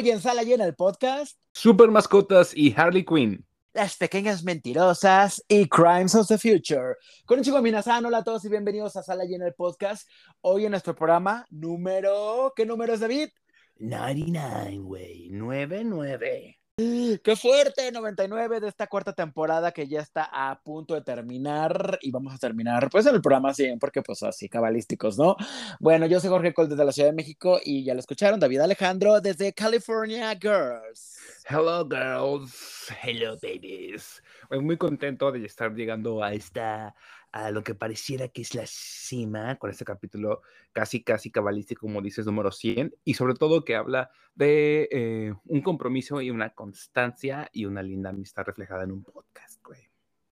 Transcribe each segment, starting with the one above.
Hoy en Sala Llena el podcast. Super Mascotas y Harley Quinn. Las pequeñas mentirosas y Crimes of the Future. Con un chico Minasan, hola a todos y bienvenidos a Sala Llena el podcast. Hoy en nuestro programa número. ¿Qué número es David? 99, güey. 99. ¡Qué fuerte! 99 de esta cuarta temporada que ya está a punto de terminar y vamos a terminar pues en el programa así, porque pues así cabalísticos, ¿no? Bueno, yo soy Jorge Col desde la Ciudad de México y ya lo escucharon, David Alejandro desde California Girls. Hello girls, hello babies. Muy contento de estar llegando a esta a lo que pareciera que es la cima con este capítulo casi, casi cabalístico, como dices, número 100, y sobre todo que habla de eh, un compromiso y una constancia y una linda amistad reflejada en un podcast, güey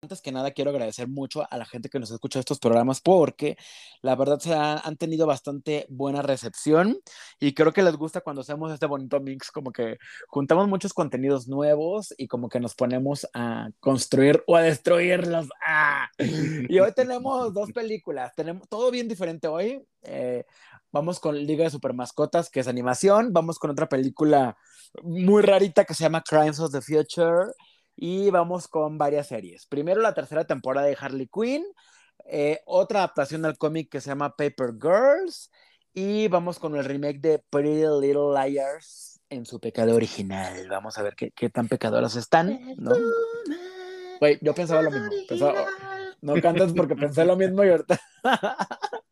antes que nada quiero agradecer mucho a la gente que nos escucha estos programas porque la verdad se han tenido bastante buena recepción y creo que les gusta cuando hacemos este bonito mix, como que juntamos muchos contenidos nuevos y como que nos ponemos a construir o a destruirlos. ¡Ah! Y hoy tenemos dos películas, tenemos todo bien diferente hoy. Eh, vamos con Liga de Super Mascotas, que es animación, vamos con otra película muy rarita que se llama Crimes of the Future y vamos con varias series. Primero la tercera temporada de Harley Quinn, eh, otra adaptación al cómic que se llama Paper Girls y vamos con el remake de Pretty Little Liars en su pecado original. Vamos a ver qué, qué tan pecadoras están, ¿no? Güey, yo pensaba lo mismo. no cantas porque pensé lo mismo y ahorita...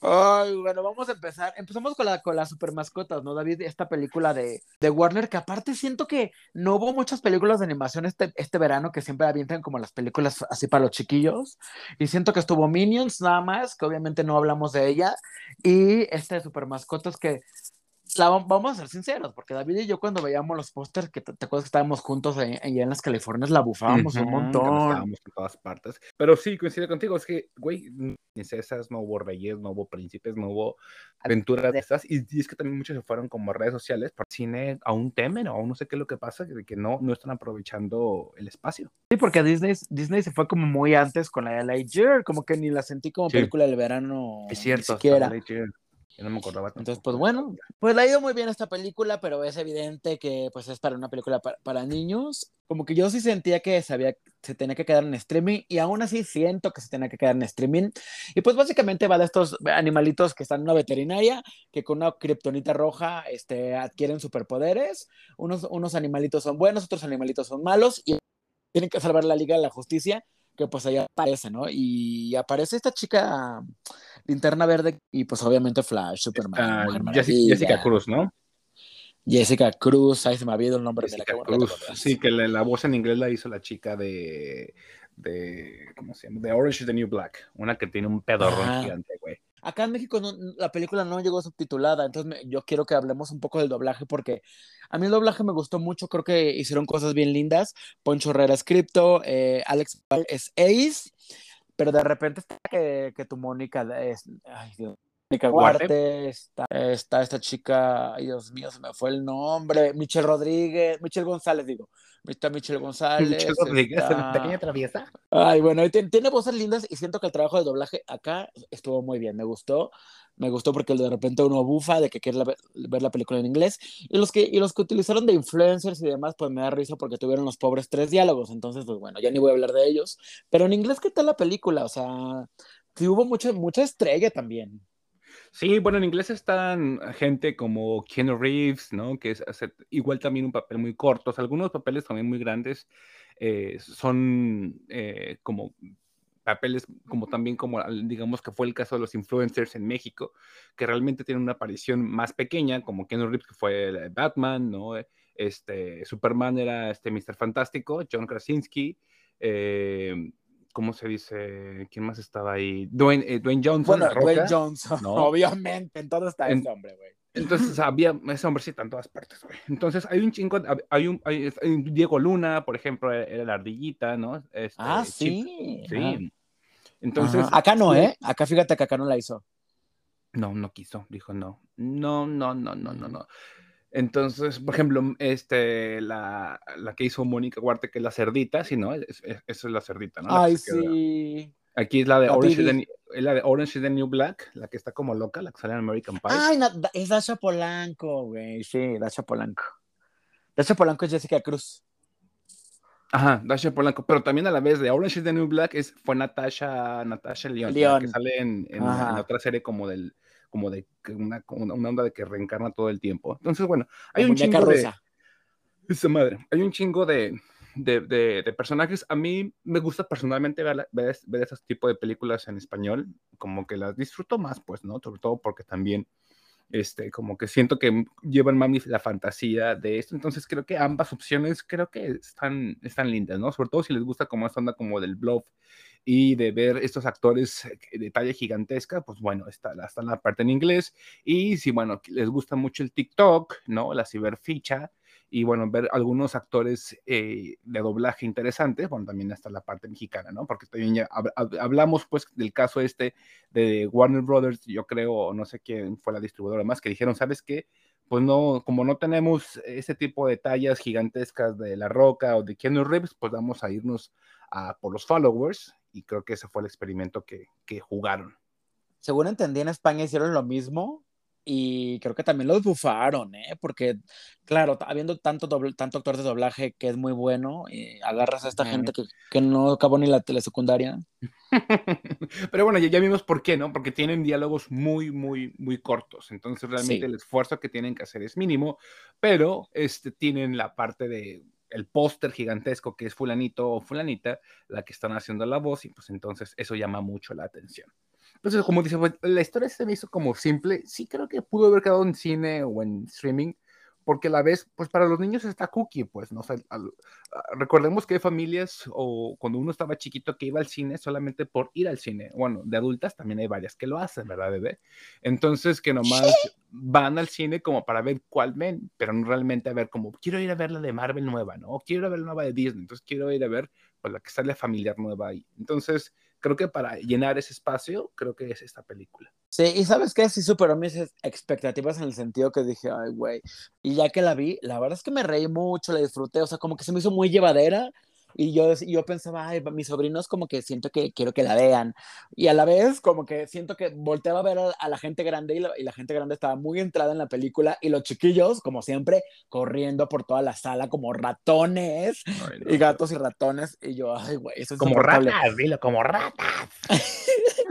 Ay, bueno, vamos a empezar. Empezamos con la, con las super mascotas, ¿no, David? Esta película de, de, Warner, que aparte siento que no hubo muchas películas de animación este, este verano que siempre avientan como las películas así para los chiquillos. Y siento que estuvo Minions nada más, que obviamente no hablamos de ella. Y este de super mascotas que vamos a ser sinceros, porque David y yo cuando veíamos los pósters, que te, acuerdas que estábamos juntos allá en las Californias, la bufábamos un montón. Estábamos en todas partes. Pero sí, coincido contigo, es que, güey, princesas, no hubo reyes, no hubo príncipes, no hubo aventuras de esas. Y, es que también muchos se fueron como redes sociales, por cine aún temen o aún no sé qué es lo que pasa, de que no, no están aprovechando el espacio. Sí, porque Disney, Disney se fue como muy antes con la de Lightyear, como que ni la sentí como película del verano. Es cierto, ni siquiera. No me acordaba. Entonces, pues bueno, pues le ha ido muy bien esta película, pero es evidente que pues es para una película para, niños. Como que yo sí sentía que sabía, se tenía que quedar en streaming y aún así siento que se tenía que quedar en streaming. Y pues básicamente va de estos animalitos que están en una veterinaria, que con una kriptonita roja este, adquieren superpoderes. Unos, unos animalitos son buenos, otros animalitos son malos y tienen que salvar la Liga de la Justicia que pues ahí aparece, ¿no? Y aparece esta chica linterna verde y pues obviamente Flash, Superman. Jessica, Cruz, ¿no? Jessica Cruz, ahí se me ha habido el nombre de la Cruz. Sí, que la, voz en inglés la hizo la chica de, de ¿cómo se llama? De Orange is the New Black, una que tiene un pedorrón gigante, güey. Acá en México la película no llegó subtitulada, entonces yo quiero que hablemos un poco del doblaje porque a mí el doblaje me gustó mucho, creo que hicieron cosas bien lindas. Poncho Herrera es Crypto, eh, Alex es Ace, pero de repente está que, que tu Mónica es... Ay, Dios. Mónica Guarte, está, está, esta chica, ay Dios mío, se me fue el nombre, Michelle Rodríguez, Michelle González, digo, está Michelle González. Michelle Rodríguez, está... pequeña traviesa. Ay, bueno, tiene, tiene, voces lindas y siento que el trabajo de doblaje acá estuvo muy bien, me gustó me gustó porque de repente uno bufa de que quiere ver la película en inglés. Y los que y los que utilizaron de influencers y demás pues me da risa porque tuvieron los pobres tres diálogos. Entonces pues bueno ya ni voy a hablar de ellos. Pero en inglés qué tal la película o sea sí hubo mucha mucha estrella también Sí, bueno, en inglés están gente como Keanu Reeves, ¿no? Que es igual también un papel muy corto. algunos papeles también muy grandes eh, son eh, como papeles como también como digamos que fue el caso de los influencers en México, que realmente tienen una aparición más pequeña, como Ken Reeves que fue Batman, ¿no? Este, Superman era este Mr. Fantástico, John Krasinski, eh, ¿cómo se dice? ¿Quién más estaba ahí? Dwayne, eh, Johnson. Bueno, Dwayne Johnson, obviamente, en todo está ese hombre, güey. Entonces había ese hombrecito en todas partes, güey. Entonces hay un chingo, hay un, hay, Diego Luna, por ejemplo, era la ardillita, ¿no? Este, ah, sí. sí. Entonces. Acá no, ¿eh? Acá fíjate que acá no la hizo. No, no quiso, dijo no. No, no, no, no, no, no. Entonces, por ejemplo, este, la, la que hizo Mónica Huarte, que es la cerdita, sí, ¿no? Eso es, la cerdita, ¿no? Ay, sí. Aquí es la de Orange, la de Orange is the New Black, la que está como loca, la que sale en American Pie. Ay, es Dasha Polanco, güey. Sí, Dasha Polanco. Dasha Polanco es Jessica Cruz. Ajá, Dasha Polanco, pero también a la vez de Orange is the New Black es, fue Natasha, Natasha León, que sale en, en, la otra serie como del, como de una, una, onda de que reencarna todo el tiempo. Entonces, bueno, hay un chingo de... Esa madre, hay un chingo de, de, de, personajes. A mí me gusta personalmente ver, ver, ver esos tipos de películas en español, como que las disfruto más, pues, ¿no? Sobre todo porque también este, como que siento que llevan más la fantasía de esto, entonces creo que ambas opciones creo que están, están lindas, ¿no? Sobre todo si les gusta como esta onda como del bluff y de ver estos actores de talla gigantesca, pues bueno, está, está la parte en inglés y si, bueno, les gusta mucho el TikTok, ¿no? La ciberficha, y bueno, ver algunos actores eh, de doblaje interesantes, bueno, también hasta la parte mexicana, ¿no? Porque también ya hablamos pues del caso este de Warner Brothers, yo creo, no sé quién fue la distribuidora más, que dijeron, ¿sabes qué? Pues no, como no tenemos ese tipo de tallas gigantescas de La Roca o de Keanu Reeves, pues vamos a irnos a, por los followers y creo que ese fue el experimento que, que jugaron. Según entendí, en España hicieron lo mismo, y creo que también los bufaron, ¿eh? Porque, claro, habiendo tanto, tanto actor de doblaje que es muy bueno, eh, agarras a esta gente que, que, no acabó ni la telesecundaria. Pero bueno, ya, ya, vimos por qué, ¿no? Porque tienen diálogos muy, muy, muy cortos. Entonces, realmente el esfuerzo que tienen que hacer es mínimo, pero este, tienen la parte de el póster gigantesco que es fulanito o fulanita, la que están haciendo la voz, y pues entonces eso llama mucho la atención. Entonces, como dice, pues, la historia se me hizo como simple. Sí creo que pudo haber quedado en cine o en streaming, porque a la vez, pues para los niños está cookie, pues, ¿no? O recordemos que hay familias o cuando uno estaba chiquito que iba al cine solamente por ir al cine. Bueno, de adultas también hay varias que lo hacen, ¿verdad, bebé? Entonces, que nomás van al cine como para ver cuál ven, pero no realmente a ver como, quiero ir a ver la de Marvel nueva, ¿no? O quiero ir a ver la nueva de Disney, entonces quiero ir a ver pues, la que sale familiar nueva ahí. Entonces, creo que para llenar ese espacio, creo que es esta película. Sí, y sabes qué, sí superó mis expectativas en el sentido que dije, ay, güey, y ya que la vi, la verdad es que me reí mucho, la disfruté, o sea, como que se me hizo muy llevadera, y yo, yo pensaba, ay, mis sobrinos como que siento que quiero que la vean. Y a la vez como que siento que volteaba a ver a, la gente grande y la, y la, gente grande estaba muy entrada en la película y los chiquillos, como siempre, corriendo por toda la sala como ratones y gatos y ratones. Y yo, ay, güey, eso es Como ratas, dilo, como ratas.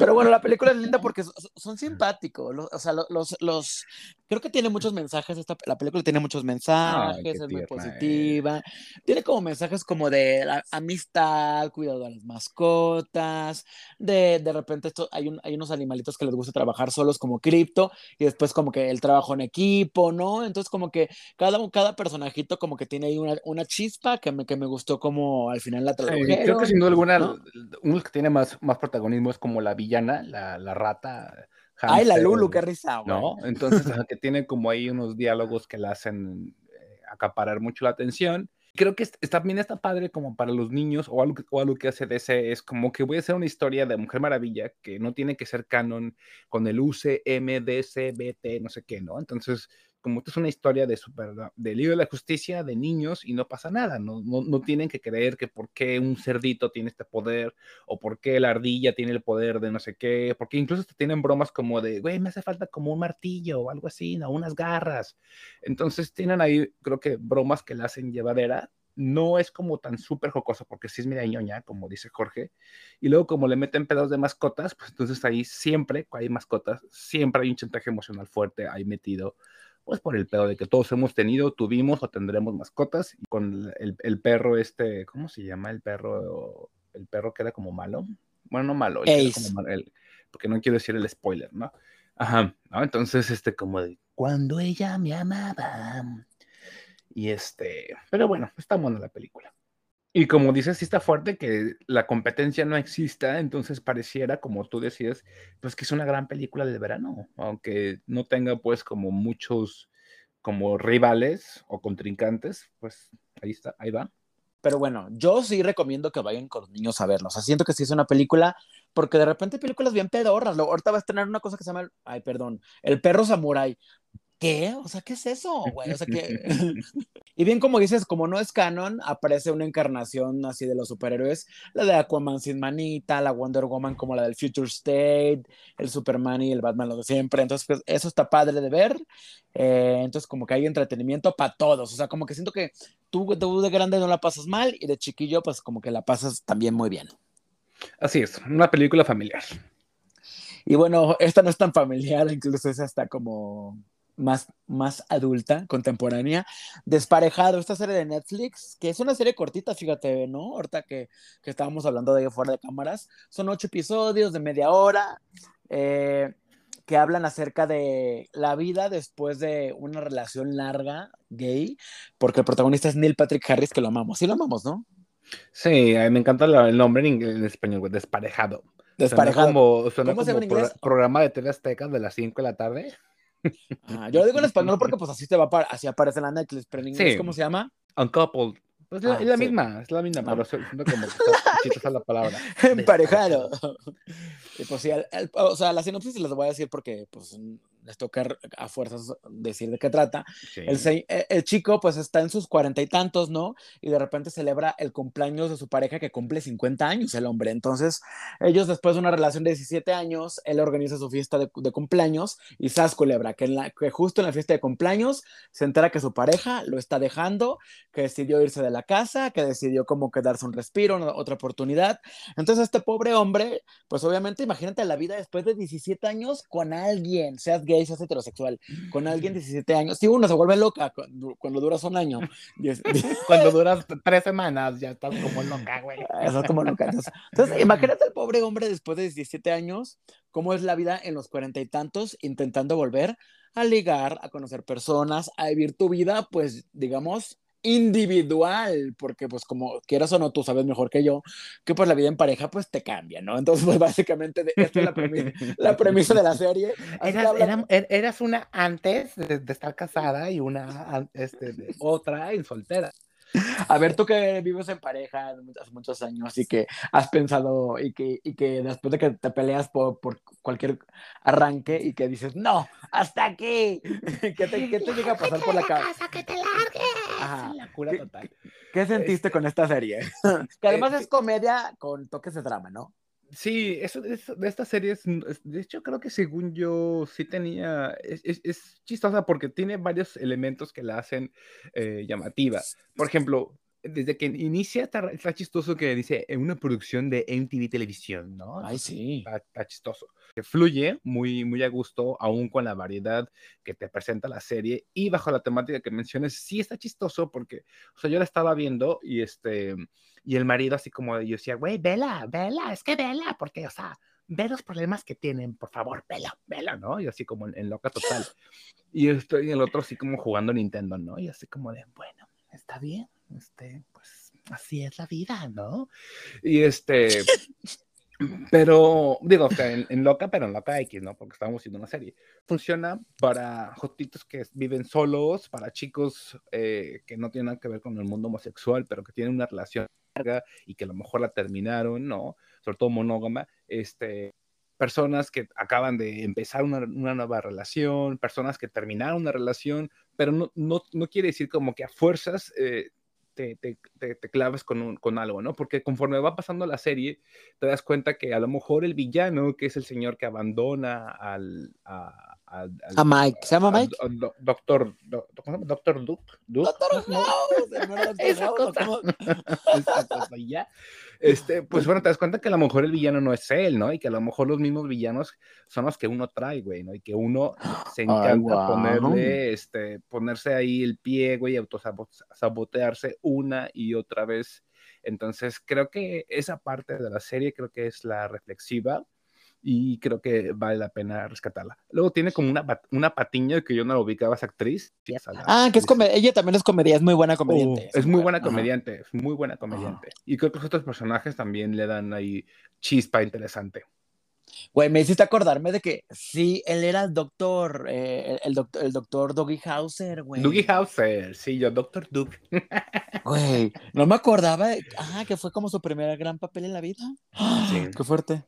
Pero bueno, la película es linda porque son simpáticos. o sea, los, los, creo que tiene muchos mensajes. Esta, la película tiene muchos mensajes, es muy positiva. Tiene como mensajes como de la amistad, cuidado a las mascotas. De, de repente, esto, hay, un, hay unos animalitos que les gusta trabajar solos, como cripto, y después, como que el trabajo en equipo, ¿no? Entonces, como que cada, cada personajito, como que tiene ahí una, una chispa que me, que me gustó, como al final la tradujeron. creo que sin duda alguna, uno que tiene más, más protagonismo es como la villana, la, la rata. Ay, la Lulu, qué risa, ¿No? Entonces, que tiene como ahí unos diálogos que la hacen eh, acaparar mucho la atención. Creo que también está padre como para los niños o algo, o algo que hace DC es como que voy a hacer una historia de Mujer Maravilla que no tiene que ser canon con el UCM, DC, BT, no sé qué, ¿no? Entonces, como es una historia de super, de libro de la justicia de niños y no pasa nada, no, no, no, tienen que creer que por qué un cerdito tiene este poder o por qué la ardilla tiene el poder de no sé qué, porque incluso te tienen bromas como de, güey, me hace falta como un martillo o algo así, ¿no? Unas garras. Entonces tienen ahí, creo que bromas que la hacen llevadera. No es como tan súper jocoso, porque sí es media ñoña, como dice Jorge. Y luego, como le meten pedos de mascotas, pues entonces ahí siempre, hay mascotas, siempre hay un chantaje emocional fuerte ahí metido pues por el pedo de que todos hemos tenido, tuvimos o tendremos mascotas, y con el, el perro este, ¿cómo se llama el perro? El perro que era como malo. Bueno, no malo, el, porque no quiero decir el spoiler, ¿no? Ajá, ¿no? Entonces, este, como de, cuando ella me amaba. Y este, pero bueno, está buena la película. Y como dices, sí está fuerte que la competencia no exista, entonces pareciera, como tú decías, pues que es una gran película de verano, aunque no tenga pues como muchos como rivales o contrincantes, pues ahí está, ahí va. Pero bueno, yo sí recomiendo que vayan con los niños a verlo. O siento que sí es una película, porque de repente películas bien pedorras. Ahorita va a estrenar una cosa que se llama, ay, perdón, El perro samurai ¿qué? O sea, ¿qué es eso, güey? O sea, que... y bien como dices, como no es canon, aparece una encarnación así de los superhéroes, la de Aquaman sin manita, la Wonder Woman como la del Future State, el Superman y el Batman lo de siempre. Entonces, pues eso está padre de ver. Eh, entonces, como que hay entretenimiento para todos. O sea, como que siento que tú, tú de grande no la pasas mal y de chiquillo, pues como que la pasas también muy bien. Así es, una película familiar. Y bueno, esta no es tan familiar, incluso es hasta como más, más adulta, contemporánea. Desparejado, esta serie de Netflix, que es una serie cortita, fíjate, ¿no? Ahorita que, que estábamos hablando de fuera de cámaras. Son ocho episodios de media hora. Eh, que hablan acerca de la vida después de una relación larga gay, porque el protagonista es Neil Patrick Harris, que lo amamos. Sí, lo amamos, ¿no? Sí, me encanta el nombre en, en español, desparejado. Desparejado. Suena como, ¿Cómo se programa de TV Azteca de las 5 de la tarde. Ah, yo lo digo en español porque pues así te va así aparece en la Netflix, pero en inglés, ¿cómo se llama? Uncoupled. Pues ah, es la misma, es la misma, pero siento como que la palabra. Emparejado. pues sí, o sea, la sinopsis les voy a decir porque pues les toca a fuerzas decir de qué trata. El, el, chico pues está en sus cuarenta y tantos, ¿no? Y de repente celebra el cumpleaños de su pareja que cumple 50 años, el hombre. Entonces, ellos después de una relación de 17 años, él organiza su fiesta de, cumpleaños y Sas culebra, que, en la, que justo en la fiesta de cumpleaños se entera que su pareja lo está dejando, que decidió irse de la casa, que decidió como quedarse un respiro, otra oportunidad. Entonces, este pobre hombre, pues obviamente imagínate la vida después de 17 años con alguien, seas gay, seas heterosexual, con alguien de 17 años. Si uno se vuelve loca cuando, duras un año. cuando duras tres semanas, ya estás como loca, güey. Estás como loca. Entonces, imagínate al pobre hombre después de 17 años, cómo es la vida en los cuarenta y tantos, intentando volver a ligar, a conocer personas, a vivir tu vida, pues, digamos, individual, porque pues como quieras o no, tú sabes mejor que yo, que pues la vida en pareja pues te cambia, ¿no? Entonces pues básicamente esta es la premisa, la premisa de la serie. Er, eras, una antes de, estar casada y una este, otra en soltera. A ver, tú que vives en pareja hace muchos años y que has pensado y que, y que después de que te peleas por, por cualquier arranque y que dices, no, hasta aquí, ¿qué te, qué te llega a pasar por la cabeza? ¡Que te largues! la cura total. ¿Qué, sentiste este con esta serie? que además es comedia con toques de drama, ¿no? Sí, eso, de esta serie es, de hecho creo que según yo sí tenía, es, es, chistosa porque tiene varios elementos que la hacen eh, llamativa. Por ejemplo, desde que inicia está, chistoso que dice en una producción de MTV Televisión, ¿no? Ay, sí. Está, chistoso. Que fluye muy, muy a gusto, aún con la variedad que te presenta la serie y bajo la temática que mencionas, sí está chistoso porque, o sea, yo la estaba viendo y este y el marido así como yo decía, güey, vela, vela, es que vela, porque, o sea, ve los problemas que tienen, por favor, vela, vela, ¿no? Y así como en, loca total. Y estoy el otro así como jugando Nintendo, ¿no? Y así como de, bueno, está bien, este, pues así es la vida, ¿no? Y este, pero, digo, o sea, en, loca, pero en loca X, ¿no? Porque estamos haciendo una serie. Funciona para jotitos que viven solos, para chicos eh, que no tienen nada que ver con el mundo homosexual, pero que tienen una relación larga y que a lo mejor la terminaron, ¿no? Sobre todo monógama, este, personas que acaban de empezar una, nueva relación, personas que terminaron una relación, pero no, no, no quiere decir como que a fuerzas eh, te, te, te, claves con, con, algo, ¿no? Porque conforme va pasando la serie, te das cuenta que a lo mejor el villano, que es el señor que abandona al, a, a Mike. ¿Se llama Mike? doctor, doctor Duke. Doctor ya. Este, pues bueno, te das cuenta que a lo mejor el villano no es él, ¿no? Y que a lo mejor los mismos villanos son los que uno trae, güey, ¿no? Y que uno se encanta ponerle, este, ponerse ahí el pie, güey, y autosabotearse una y otra vez. Entonces, creo que esa parte de la serie creo que es la reflexiva y creo que vale la pena rescatarla. Luego tiene como una, una patiña que yo no la ubicaba esa actriz. Ah, que es ella también es comedia, es muy buena comediante. Uh, es muy buena comediante, es muy buena comediante. Y creo que los otros personajes también le dan ahí chispa interesante. Güey, me hiciste acordarme de que sí, él era el doctor, eh, el, doctor, el doctor Dougie Hauser, güey. Dougie Hauser, sí, yo, doctor Doug. Güey, no me acordaba, ah, que fue como su primer gran papel en la vida. Sí. Qué fuerte.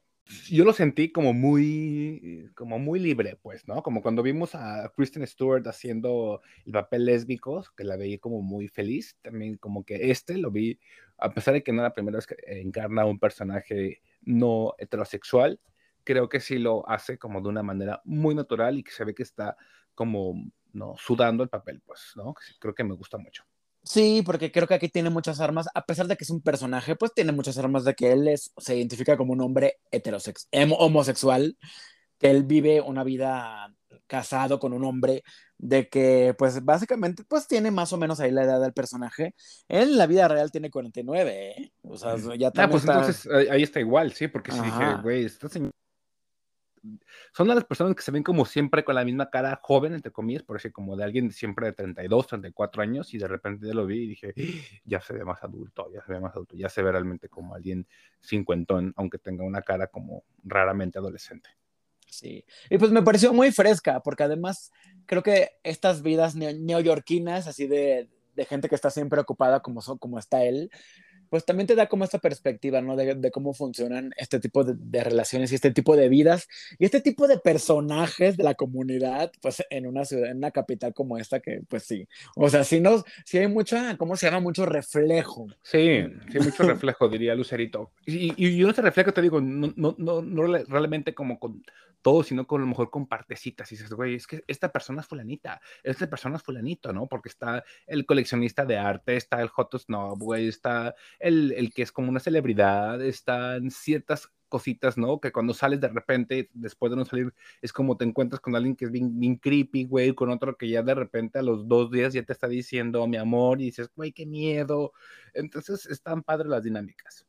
yo lo sentí como muy, como muy libre, pues, ¿no? Como cuando vimos a Kristen Stewart haciendo el papel lésbico, que la veía como muy feliz, también como que este lo vi, a pesar de que no era la primera vez que encarna un personaje no heterosexual, creo que sí lo hace como de una manera muy natural y que se ve que está como, ¿no? Sudando el papel, pues, ¿no? Creo que me gusta mucho. Sí, porque creo que aquí tiene muchas armas, a pesar de que es un personaje, pues tiene muchas armas de que él es, se identifica como un hombre heterosex homosexual, que él vive una vida casado con un hombre, de que pues básicamente pues tiene más o menos ahí la edad del personaje. Él en la vida real tiene 49, ¿eh? O sea, ya Ah, pues entonces ahí está igual, sí, porque si dije, güey, esta señora son las personas que se ven como siempre con la misma cara joven, entre comillas, por decir, como de alguien siempre de 32, 34 años, y de repente ya lo vi y dije, ya se ve más adulto, ya se ve más adulto, ya se ve realmente como alguien cincuentón, aunque tenga una cara como raramente adolescente. Sí, y pues me pareció muy fresca, porque además creo que estas vidas neoyorquinas, así de, de gente que está siempre ocupada como, son, como está él, pues también te da como esta perspectiva, ¿no? De, cómo funcionan este tipo de, relaciones y este tipo de vidas y este tipo de personajes de la comunidad, pues en una ciudad, en una capital como esta, que pues sí, o sea, sí, no, sí hay mucha, ¿cómo se llama? Mucho reflejo. Sí, sí, mucho reflejo, diría Lucerito. Y, y, y ese reflejo, te digo, no, no, no, no realmente como con todo, sino con a lo mejor con partecitas. Y dices, güey, es que esta persona es fulanita, esta persona es fulanito, ¿no? Porque está el coleccionista de arte, está el Hot Snob, güey, está el, el que es como una celebridad, están ciertas cositas, ¿no? Que cuando sales de repente, después de no salir, es como te encuentras con alguien que es bien, bien creepy, güey, con otro que ya de repente a los dos días ya te está diciendo mi amor y dices, güey, qué miedo. Entonces están padres las dinámicas.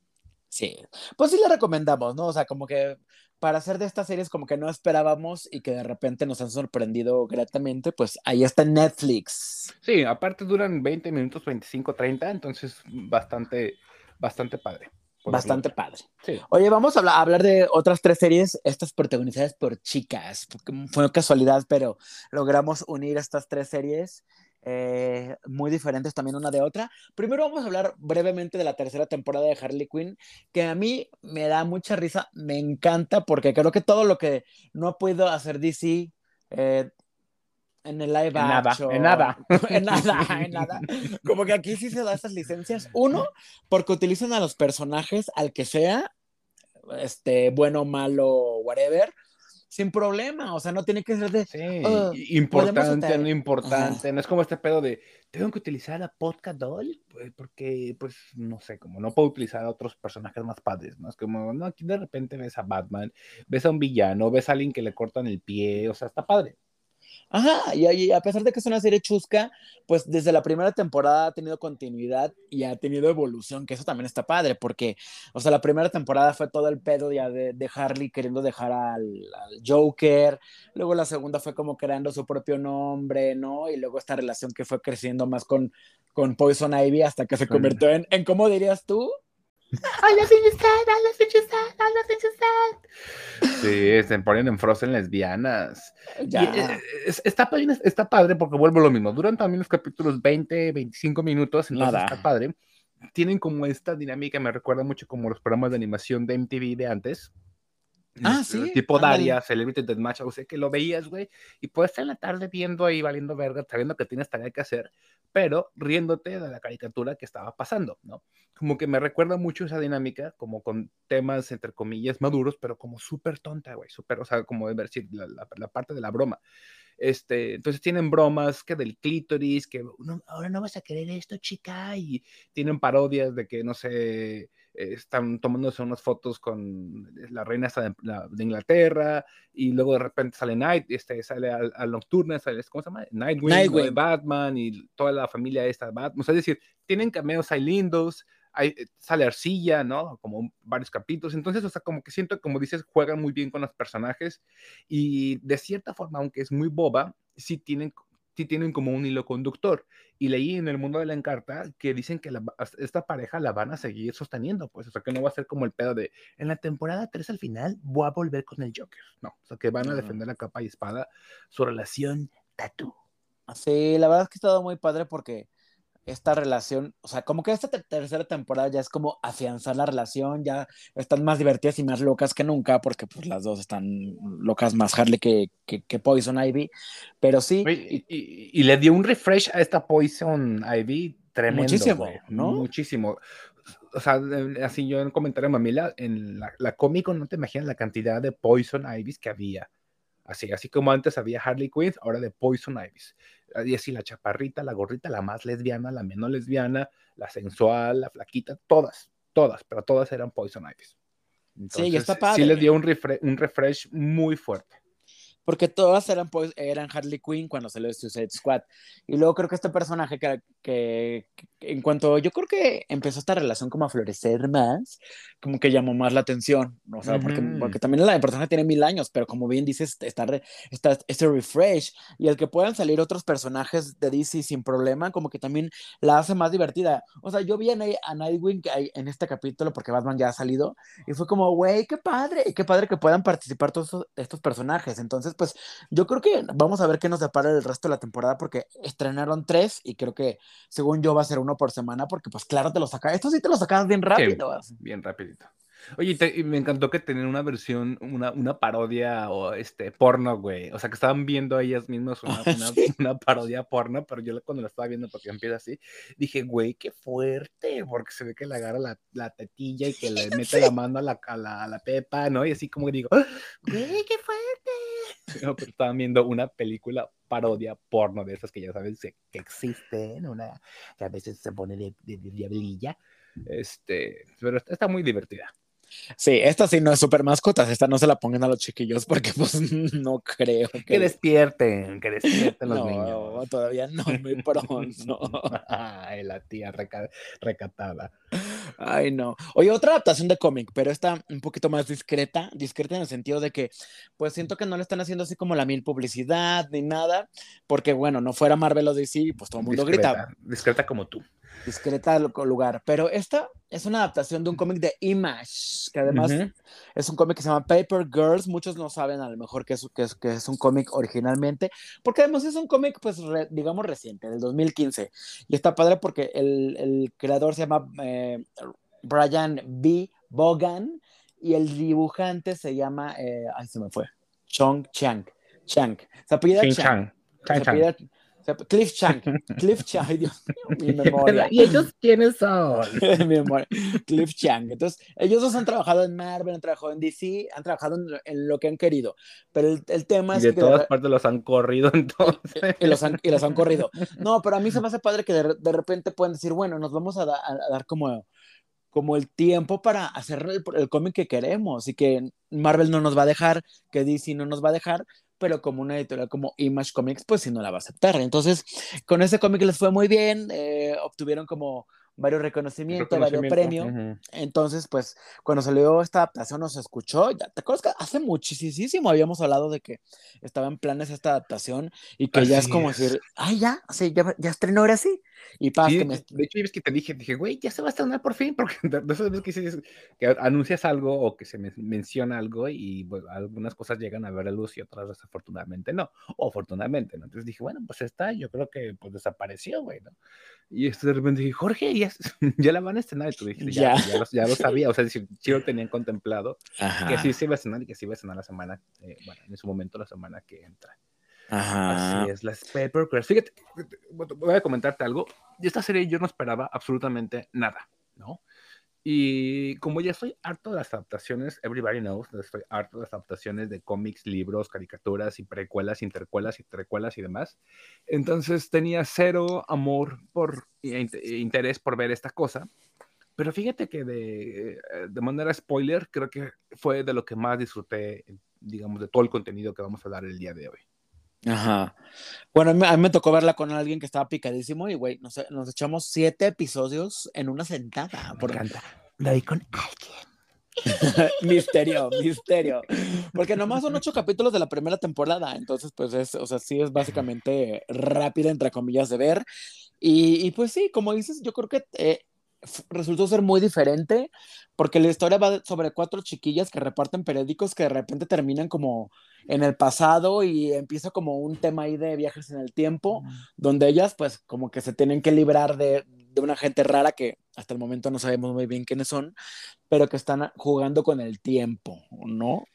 Sí, pues sí le recomendamos, ¿no? O sea, como que para hacer de estas series como que no esperábamos y que de repente nos han sorprendido gratamente, pues ahí está Netflix. Sí, aparte duran 20 minutos, 25, 30, entonces bastante, bastante padre. Bastante padre. Sí. Oye, vamos a hablar, de otras tres series, estas protagonizadas por chicas. Fue casualidad, pero logramos unir estas tres series. Eh, muy diferentes también una de otra. Primero vamos a hablar brevemente de la tercera temporada de Harley Quinn, que a mí me da mucha risa, me encanta porque creo que todo lo que no ha podido hacer DC eh, en el live en action, nada, en nada, en nada, como que aquí sí se da estas licencias. Uno, porque utilizan a los personajes al que sea, este, bueno, malo, whatever sin problema, o sea, no tiene que ser de... Sí, importante, no importante, no es como este pedo de, tengo que utilizar a Podcast Doll, pues, porque, pues, no sé, como no puedo utilizar a otros personajes más padres, ¿no? Es como, no, aquí de repente ves a Batman, ves a un villano, ves a alguien que le cortan el pie, o sea, está padre. Ajá, y, a pesar de que es una serie chusca, pues desde la primera temporada ha tenido continuidad y ha tenido evolución, que eso también está padre, porque, o sea, la primera temporada fue todo el pedo ya de, de Harley queriendo dejar al, Joker, luego la segunda fue como creando su propio nombre, ¿no? Y luego esta relación que fue creciendo más con, con Poison Ivy hasta que se convirtió en, en ¿cómo dirías tú? Hola, hola, hola, Sí, se ponen en Frozen lesbianas. Eh, está, está padre porque vuelvo lo mismo. Duran también los capítulos 20, 25 minutos, entonces está padre. Tienen como esta dinámica, me recuerda mucho como los programas de animación de MTV de antes. Ah, este, sí. Tipo Daria, Celebrity Deathmatch, o sea, que lo veías, güey, y puedes estar en la tarde viendo ahí, valiendo verga, sabiendo que tienes tarea que hacer, pero riéndote de la caricatura que estaba pasando, ¿no? Como que me recuerda mucho esa dinámica, como con temas, entre comillas, maduros, pero como súper tonta, güey, súper, o sea, como decir, la, la, parte de la broma. Este, entonces tienen bromas que del clítoris, que ahora no vas a querer esto, chica, y tienen parodias de que, no sé, están tomándose unas fotos con la reina de, Inglaterra y luego de repente sale Night, este, sale al, al Nocturne, sale, ¿cómo se llama? Nightwing, Batman y toda la familia esta Batman. es decir, tienen cameos, hay lindos, hay, eh, sale Arcilla, ¿no? Como varios capítulos. Entonces, o sea, como que siento, como dices, juegan muy bien con los personajes y de cierta forma, aunque es muy boba, sí tienen sí tienen como un hilo conductor. Y leí en el mundo de la encarta que dicen que esta pareja la van a seguir sosteniendo, pues, o sea, que no va a ser como el pedo de, en la temporada 3 al final voy a volver con el Joker, no, o sea, que van a defender la capa y espada su relación tatu. Sí, la verdad es que ha estado muy padre porque esta relación, o sea, como que esta tercera temporada ya es como afianzar la relación, ya están más divertidas y más locas que nunca, porque pues las dos están locas más Harley que, que, Poison Ivy, pero sí. Y, le dio un refresh a esta Poison Ivy tremendo. Muchísimo, ¿no? Muchísimo. O sea, así yo en comentario Mamila, en la, la cómico no te imaginas la cantidad de Poison Ivys que había. Así, así como antes había Harley Quinn, ahora de Poison Ivys. Y así la chaparrita, la gorrita, la más lesbiana, la menos lesbiana, la sensual, la flaquita, todas, todas, pero todas eran Poison Ivys. sí, está padre. Sí les dio un, un refresh muy fuerte porque todas eran, pues, eran Harley Quinn cuando salió Suicide Squad. Y luego creo que este personaje que, que, en cuanto yo creo que empezó esta relación como a florecer más, como que llamó más la atención, o sea, porque, porque, también la personaje tiene mil años, pero como bien dices, está, está este refresh y el que puedan salir otros personajes de DC sin problema, como que también la hace más divertida. O sea, yo vi a, Nightwing en este capítulo porque Batman ya ha salido y fue como, güey, qué padre, qué padre que puedan participar todos estos personajes. Entonces, pues yo creo que vamos a ver qué nos depara el resto de la temporada porque estrenaron tres y creo que según yo va a ser uno por semana porque pues claro te lo sacas, esto sí te lo sacas bien rápido. bien rapidito. Oye, me encantó que tenían una versión, una, una parodia o este porno, güey. O sea, que estaban viendo ellas mismas una, una, parodia porno, pero yo cuando la estaba viendo, porque empieza así, dije, güey, qué fuerte, porque se ve que le agarra la, la tetilla y que le mete la mano a la, a la, a la pepa, ¿no? Y así como digo, ¡Ah! güey, qué fuerte. No, pero estaban viendo una película parodia porno de esas que ya sabes que existen, una que a veces se pone de, de, de diablilla. Este, pero está muy divertida. Sí, esta sí no es super mascotas, esta no se la pongan a los chiquillos porque pues no creo que... Que despierten, que despierten los no, niños. todavía no, muy pronto. Ay, la tía recatada. Ay, no. Oye, otra adaptación de cómic, pero esta un poquito más discreta, discreta en el sentido de que, pues siento que no le están haciendo así como la mil publicidad ni nada, porque bueno, no fuera Marvel o DC, pues todo el mundo grita. Discreta como tú discreta lugar. Pero esta es una adaptación de un cómic de Image, que además es un cómic que se llama Paper Girls. Muchos no saben a lo mejor que es, que es, que es un cómic originalmente, porque además es un cómic, pues, digamos, reciente, del 2015. Y está padre porque el, el creador se llama eh, Brian B. Bogan y el dibujante se llama, eh, ay, se me fue, Chong Chang. Chang. Se apellida Chang. Chang. Cliff Chang, Cliff Chang, ay Dios mío, mi memoria. ¿Y ellos quiénes son? mi memoria. Cliff Chang. Entonces, ellos dos han trabajado en Marvel, han trabajado en DC, han trabajado en, lo que han querido. Pero el, el tema es de que. De todas partes los han corrido entonces. Y los han, y los han corrido. No, pero a mí se me hace padre que de, de repente pueden decir, bueno, nos vamos a, a, dar como como el tiempo para hacer el, el cómic que queremos y que Marvel no nos va a dejar, que DC no nos va a dejar, pero como una editorial como Image Comics, pues si no la va a aceptar. Entonces, con ese cómic les fue muy bien, eh, obtuvieron como varios reconocimientos, varios premios. Entonces, pues, cuando salió esta adaptación, nos escuchó. Ya, ¿Te acuerdas que hace muchísimo habíamos hablado de que estaba en planes esta adaptación y que ya es como decir, ay, ya, sí, ya, ya estrenó ahora sí. Y paz, que me... De hecho, es que te dije, dije, güey, ya se va a estrenar por fin, porque veces que, que anuncias algo o que se menciona algo y bueno, algunas cosas llegan a ver a luz y otras desafortunadamente no, o afortunadamente, ¿no? Entonces dije, bueno, pues está, yo creo que pues desapareció, güey, ¿no? Y esto de repente dije, Jorge, ya, ya la van a estrenar. Y tú dijiste, ya, ya, lo, ya lo, sabía. O sea, sí, lo tenían contemplado. Que sí se iba a estrenar y que sí iba a estrenar la semana, eh, bueno, en su momento la semana que entra. Ajá. Así es, las Paper Girls. Fíjate, voy a comentarte algo. De esta serie yo no esperaba absolutamente nada, ¿no? Y como ya estoy harto de las adaptaciones, everybody knows, estoy harto de las adaptaciones de cómics, libros, caricaturas y precuelas, intercuelas y trecuelas y demás. Entonces tenía cero amor por e, e interés por ver esta cosa. Pero fíjate que de, de manera spoiler, creo que fue de lo que más disfruté, digamos, de todo el contenido que vamos a dar el día de hoy. Ajá. Bueno, a mí, me tocó verla con alguien que estaba picadísimo y, güey, nos, nos, echamos siete episodios en una sentada. Por... encanta. La vi con alguien. misterio, misterio. Porque nomás son ocho capítulos de la primera temporada, entonces pues es, o sea, sí es básicamente rápida, entre comillas, de ver. Y, y pues sí, como dices, yo creo que eh, resultó ser muy diferente porque la historia va sobre cuatro chiquillas que reparten periódicos que de repente terminan como en el pasado y empieza como un tema ahí de viajes en el tiempo, donde ellas pues como que se tienen que librar de, de una gente rara que hasta el momento no sabemos muy bien quiénes son, pero que están jugando con el tiempo, ¿no?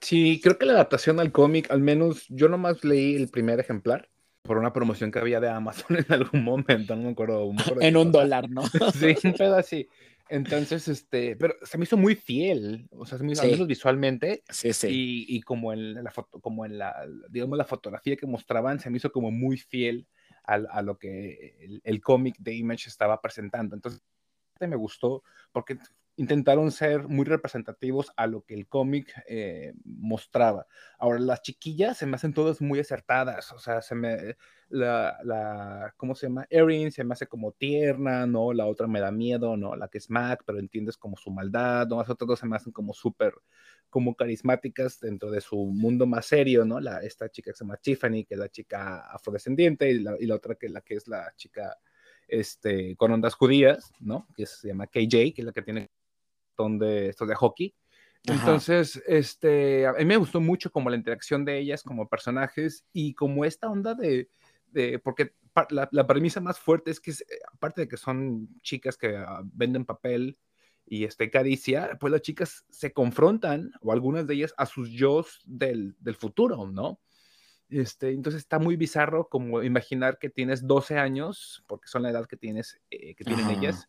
Sí, creo que la adaptación al cómic, al menos yo nomás leí el primer ejemplar por una promoción que había de Amazon en algún momento, no me acuerdo. en un dólar, ¿no? sí, un pedo así. Entonces, este, pero se me hizo muy fiel, o sea, se me hizo, menos visualmente, sí, sí. Y, y, como en la foto, como en la, digamos, la fotografía que mostraban, se me hizo como muy fiel a, a lo que el, el cómic de Image estaba presentando. Entonces, me gustó porque intentaron ser muy representativos a lo que el cómic eh, mostraba. Ahora, las chiquillas se me hacen todas muy acertadas, o sea, se me, la, la, ¿cómo se llama? Erin se me hace como tierna, ¿no? La otra me da miedo, ¿no? La que es Mac, pero entiendes como su maldad, ¿no? Las otras dos se me hacen como súper, como carismáticas dentro de su mundo más serio, ¿no? La, esta chica que se llama Tiffany, que es la chica afrodescendiente, y la, y la otra que, la que es la chica este, con ondas judías, ¿no? Que se llama KJ, que es la que tiene de estos de hockey. Entonces, este, a mí me gustó mucho como la interacción de ellas como personajes y como esta onda de, de porque la, la, premisa más fuerte es que, aparte de que son chicas que uh, venden papel y este, caricia, pues las chicas se confrontan, o algunas de ellas, a sus yo del, del futuro, ¿no? Este, entonces está muy bizarro como imaginar que tienes 12 años, porque son la edad que, tienes, eh, que tienen ellas,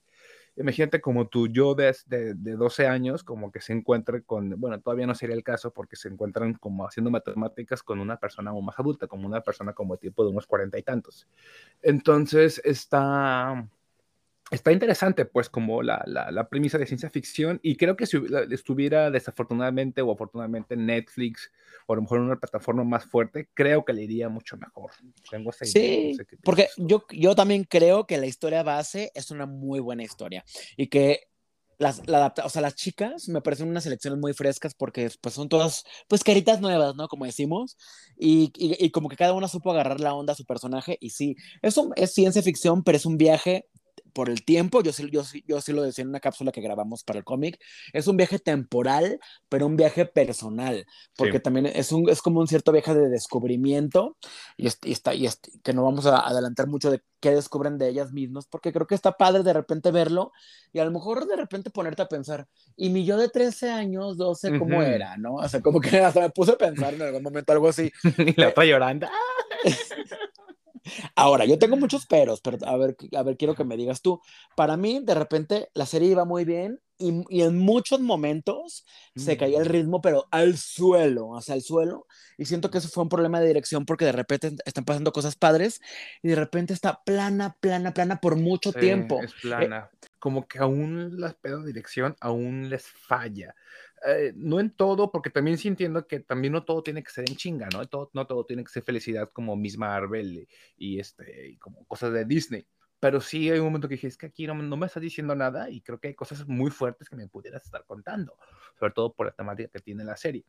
imagínate como tu yo de, de, 12 años, como que se encuentre con, bueno, todavía no sería el caso porque se encuentran como haciendo matemáticas con una persona más adulta, como una persona como tipo de unos cuarenta y tantos. Entonces está, está interesante, pues, como la, la, la, premisa de ciencia ficción, y creo que si estuviera desafortunadamente o afortunadamente en Netflix, o a lo mejor en una plataforma más fuerte, creo que le iría mucho mejor. Tengo esa sí, idea, porque yo, yo también creo que la historia base es una muy buena historia, y que las, la o sea, las chicas me parecen unas selecciones muy frescas porque pues son todas, pues caritas nuevas, ¿no? Como decimos, y, y, y como que cada una supo agarrar la onda a su personaje, y sí, eso es ciencia ficción, pero es un viaje por el tiempo, yo sí, yo, yo sí lo decía en una cápsula que grabamos para el cómic, es un viaje temporal, pero un viaje personal, porque sí. también es, un, es como un cierto viaje de descubrimiento, y, y está, y que no vamos a adelantar mucho de qué descubren de ellas mismas, porque creo que está padre de repente verlo, y a lo mejor de repente ponerte a pensar, y mi yo de 13 años, 12, ¿cómo uh -huh. era? ¿no? O sea, como que hasta me puse a pensar en algún momento algo así. y la otra llorando. Ahora, yo tengo muchos peros, pero a ver, a ver, quiero que me digas tú. Para mí, de repente, la serie iba muy bien y, y en muchos momentos mm. se caía el ritmo, pero al suelo, hacia el suelo. Y siento que eso fue un problema de dirección porque de repente están pasando cosas padres y de repente está plana, plana, plana por mucho sí, tiempo. Es plana. Eh, Como que aún las pedos de dirección aún les falla. Eh, no en todo, porque también sí entiendo que también no todo tiene que ser en chinga, ¿no? Todo, no todo tiene que ser felicidad como Miss Marvel y este, y como cosas de Disney. Pero sí hay un momento que dije, es que aquí no, no, me estás diciendo nada y creo que hay cosas muy fuertes que me pudieras estar contando, sobre todo por la temática que tiene la serie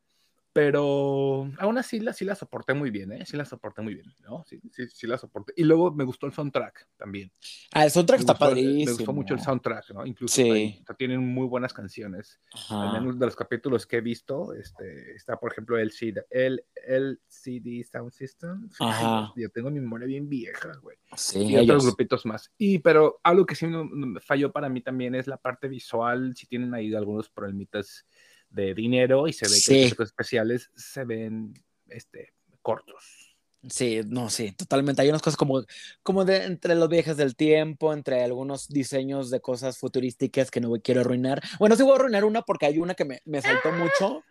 pero aún así la, sí la soporté muy bien, ¿eh? Sí la soporté muy bien, ¿no? Sí, sí, sí la soporté. Y luego me gustó el soundtrack también. Ah, el soundtrack me está gustó, padrísimo. Me gustó mucho el soundtrack, ¿no? Incluso sí. ahí, tienen muy buenas canciones. Ajá. Al menos de los capítulos que he visto, este, está, por ejemplo, el, CD, el LCD Sound System. Ajá. Yo tengo mi memoria bien vieja, güey. Sí, y ellos. otros grupitos más. Y, pero algo que sí me falló para mí también es la parte visual. Si tienen ahí algunos problemitas de dinero y se ve sí. que los efectos especiales se ven este, cortos. Sí, no, sí, totalmente. Hay unas cosas como, como de entre los viajes del tiempo, entre algunos diseños de cosas futurísticas que no quiero arruinar. Bueno, sí voy a arruinar una porque hay una que me, me saltó mucho,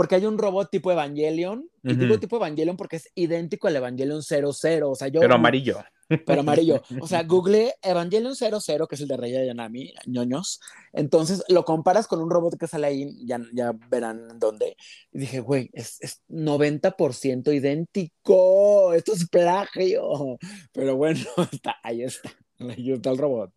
porque hay un robot tipo Evangelion, y uh -huh. digo tipo Evangelion porque es idéntico al Evangelion 00, o sea, yo... Pero amarillo. Pero amarillo. O sea, google Evangelion 00, que es el de Rey Yanami, ñoños. Entonces lo comparas con un robot que sale ahí, ya, ya verán dónde. Y dije, güey, es, es 90% idéntico. Esto es plagio. Pero bueno, está, ahí está. Ahí está el robot.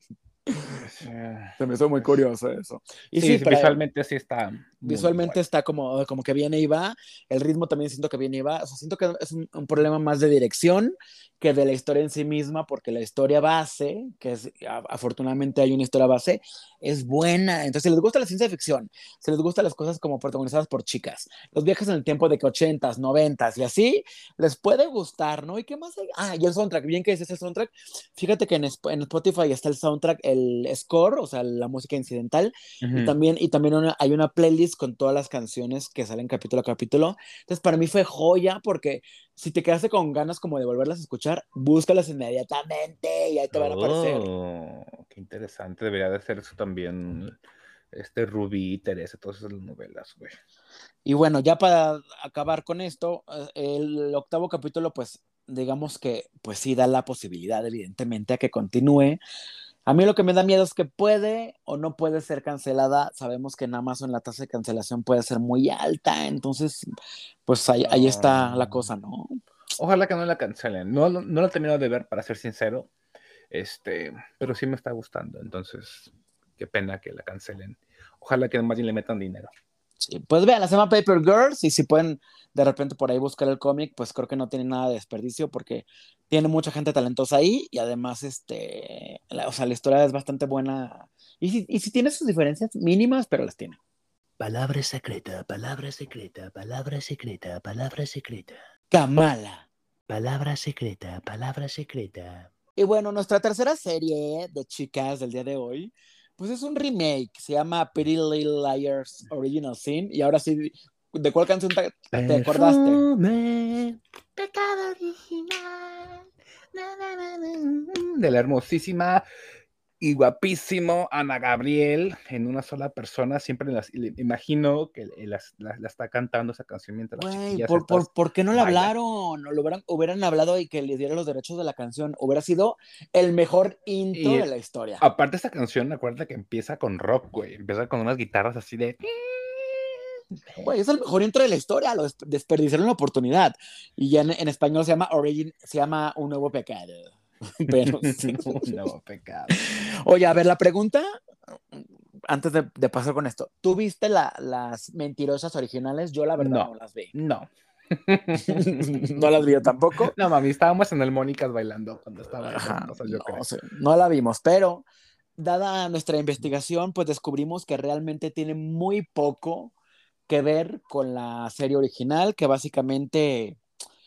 Se me hizo muy curioso eso. Y sí, visualmente sí está. Visualmente está como, como que viene y va. El ritmo también siento que viene y va. O sea, siento que es un, problema más de dirección que de la historia en sí misma, porque la historia base, que es, afortunadamente hay una historia base, es buena. Entonces, si les gusta la ciencia ficción, si les gustan las cosas como protagonizadas por chicas, los viajes en el tiempo de que 80s, 90s y así, les puede gustar, ¿no? ¿Y qué más hay? Ah, y el soundtrack, bien que es ese soundtrack. Fíjate que en, en Spotify está el soundtrack, el score, o sea, la música incidental, y también, y también hay una playlist con todas las canciones que salen capítulo a capítulo. Entonces, para mí fue joya porque si te quedaste con ganas como de volverlas a escuchar, búscalas inmediatamente y ahí te van a aparecer. Oh, qué interesante, debería de ser eso también. Este Rubí, Teresa, todas esas novelas, güey. Y bueno, ya para acabar con esto, eh, el octavo capítulo, pues digamos que pues sí da la posibilidad evidentemente a que continúe a mí lo que me da miedo es que puede o no puede ser cancelada. Sabemos que en Amazon la tasa de cancelación puede ser muy alta, entonces, pues ahí, está la cosa, ¿no? Ojalá que no la cancelen. No, no, la he terminado de ver, para ser sincero, este, pero sí me está gustando, entonces, qué pena que la cancelen. Ojalá que más bien le metan dinero. Sí, pues vean, se llama Paper Girls y si pueden de repente por ahí buscar el cómic, pues creo que no tiene nada de desperdicio porque tiene mucha gente talentosa ahí y además, este, la, o sea, la historia es bastante buena y si, y si tiene sus diferencias mínimas, pero las tiene. Palabra secreta, palabra secreta, palabra secreta, palabra secreta. Kamala. Palabra secreta, palabra secreta. Y bueno, nuestra tercera serie de chicas del día de hoy pues es un remake, se llama Pretty Little Liars Original Sin. Y ahora sí, ¿de cuál canción te, acordaste? Pecado original. de la hermosísima y guapísimo Ana Gabriel en una sola persona. Siempre las, imagino que la, está cantando esa canción mientras ¿por, por, qué no la hablaron? Lo hubieran, hubieran hablado y que le dieran los derechos de la canción. Hubiera sido el mejor intro de la historia. Aparte, esta canción, acuérdate que empieza con rock, güey. Empieza con unas guitarras así de. Güey, es el mejor intro de la historia, lo desperdiciaron la oportunidad. Y ya en, español se llama Origin, se llama Un Nuevo Pecado. Pero no, pecado. Oye, a ver, la pregunta, antes de, pasar con esto, ¿tú viste las mentirosas originales? Yo la verdad no, las vi. No. no las vi tampoco. No, mami, estábamos en el Mónicas bailando cuando estaba. no, la vimos, pero dada nuestra investigación, pues descubrimos que realmente tiene muy poco que ver con la serie original, que básicamente,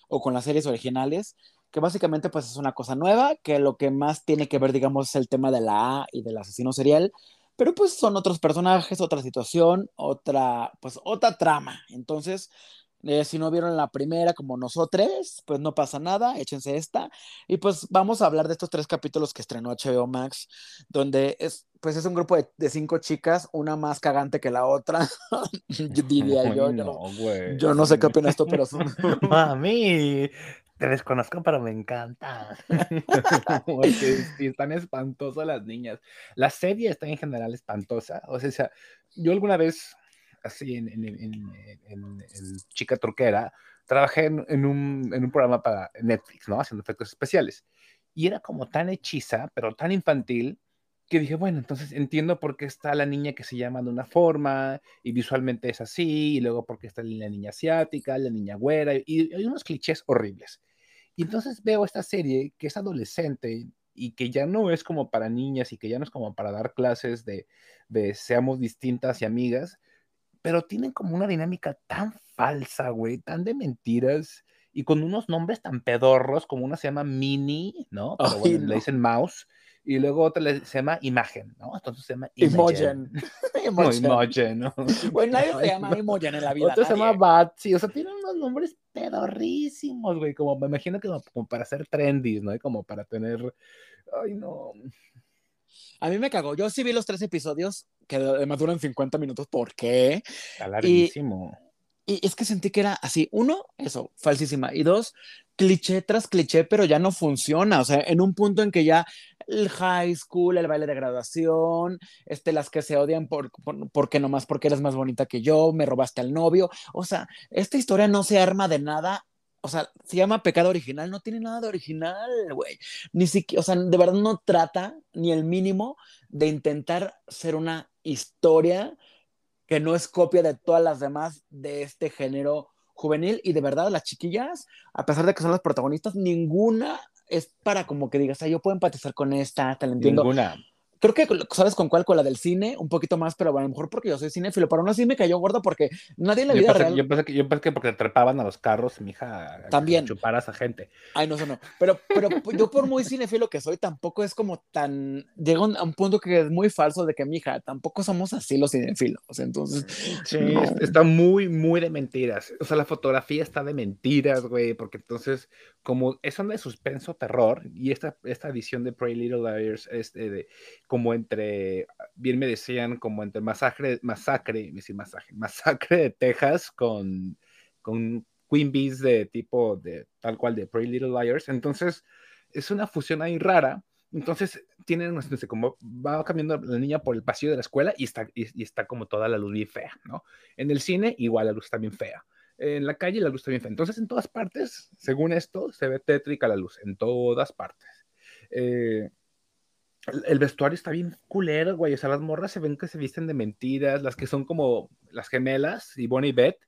o con las series originales, que básicamente pues es una cosa nueva, que lo que más tiene que ver, digamos, es el tema de la A y del asesino serial, pero pues son otros personajes, otra situación, otra, pues otra trama. Entonces, eh, si no vieron la primera como nosotros, pues no pasa nada, échense esta. Y pues vamos a hablar de estos tres capítulos que estrenó HBO Max, donde es, pues es un grupo de, cinco chicas, una más cagante que la otra, diría yo. No, yo, no, sé qué opinas tú, pero son... Mami, te desconozco, pero me encanta. Porque están espantosas las niñas. La serie está en general espantosa. O sea, yo alguna vez, así en, en, Chica Truquera, trabajé en, un, en un programa para Netflix, ¿no? Haciendo efectos especiales. Y era como tan hechiza, pero tan infantil, que dije, bueno, entonces entiendo por qué está la niña que se llama de una forma y visualmente es así, y luego por qué está la niña asiática, la niña güera, y hay unos clichés horribles. Y entonces veo esta serie que es adolescente y que ya no es como para niñas y que ya no es como para dar clases de, de seamos distintas y amigas, pero tienen como una dinámica tan falsa, güey, tan de mentiras y con unos nombres tan pedorros como una se llama Mini, ¿no? Pero bueno, le dicen Mouse y luego otra se llama Imagen, ¿no? Entonces se llama Imogen. Imogen. No, Imogen, ¿no? Bueno, nadie se llama Imogen en la vida. Otro se llama Batsy, o sea, tienen unos nombres pedorrísimos, güey, como me imagino que como, para ser trendy, ¿no? Y como para tener, ay, no. A mí me cagó. Yo sí vi los tres episodios que además duran 50 minutos. ¿Por qué? Está larguísimo. Y es que sentí que era así, uno, eso, falsísima, y dos, cliché tras cliché, pero ya no funciona, o sea, en un punto en que ya el high school, el baile de graduación, este, las que se odian por, por, porque nomás porque eres más bonita que yo, me robaste al novio, o sea, esta historia no se arma de nada o sea, se llama pecado original, no tiene nada de original, güey. Ni siquiera, o sea, de verdad no trata ni el mínimo de intentar ser una historia que no es copia de todas las demás de este género juvenil. Y de verdad, las chiquillas, a pesar de que son las protagonistas, ninguna es para como que digas, yo puedo empatizar con esta, te la entiendo. Ninguna creo que, ¿sabes con cuál? Con la del cine, un poquito más, pero a lo mejor porque yo soy cinéfilo, pero aún así me cayó gordo porque nadie en la vida pensé, real... Yo pensé, que, yo pensé que porque trepaban a los carros, mi hija, También. A chupar a esa gente. Ay, no, eso no. Pero, pero yo por muy cinéfilo que soy, tampoco es como tan... Llega a un punto que es muy falso de que, mi hija, tampoco somos así los cinéfilos. Entonces... Sí, no. está muy, muy de mentiras. O sea, la fotografía está de mentiras, güey, porque entonces, como es una de suspenso terror, y esta, esta edición de Pray Little Liars es de, como entre, bien me decían, como entre masacre, masacre, decir masacre, masacre de Texas con, con Queen Bees de tipo, de tal cual de Pretty Little Liars. Entonces, es una fusión ahí rara. Entonces, tienen, no sé, como va cambiando la niña por el pasillo de la escuela y está, y, y está como toda la luz bien fea, ¿no? En el cine, igual la luz bien fea en la calle la luz está bien fea. Entonces, en todas partes, según esto, se ve tétrica la luz, en todas partes. Eh, el vestuario está bien culero, güey. O sea, las morras se ven que se visten de mentiras, las que son como las gemelas, y Bonnie y Beth,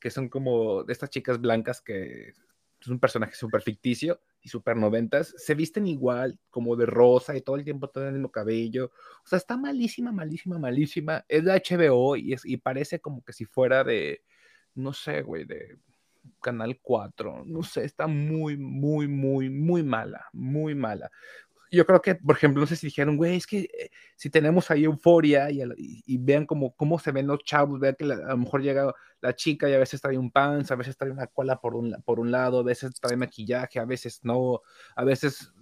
que son como estas chicas blancas que es un personaje súper ficticio y súper noventas, se visten igual, como de rosa y todo el tiempo todo el mismo cabello. O sea, está malísima, malísima, malísima. Es de HBO y, es, y parece como que si fuera de, no sé, güey, de Canal 4. No sé, está muy, muy, muy, muy mala, muy mala yo creo que, por ejemplo, no sé si dijeron, güey, es que eh, si tenemos ahí euforia y, y, y, vean cómo, cómo se ven los chavos, vean que la, a lo mejor llega la chica y a veces trae un pants, a veces trae una cola por un, por un lado, a veces trae maquillaje, a veces no, a veces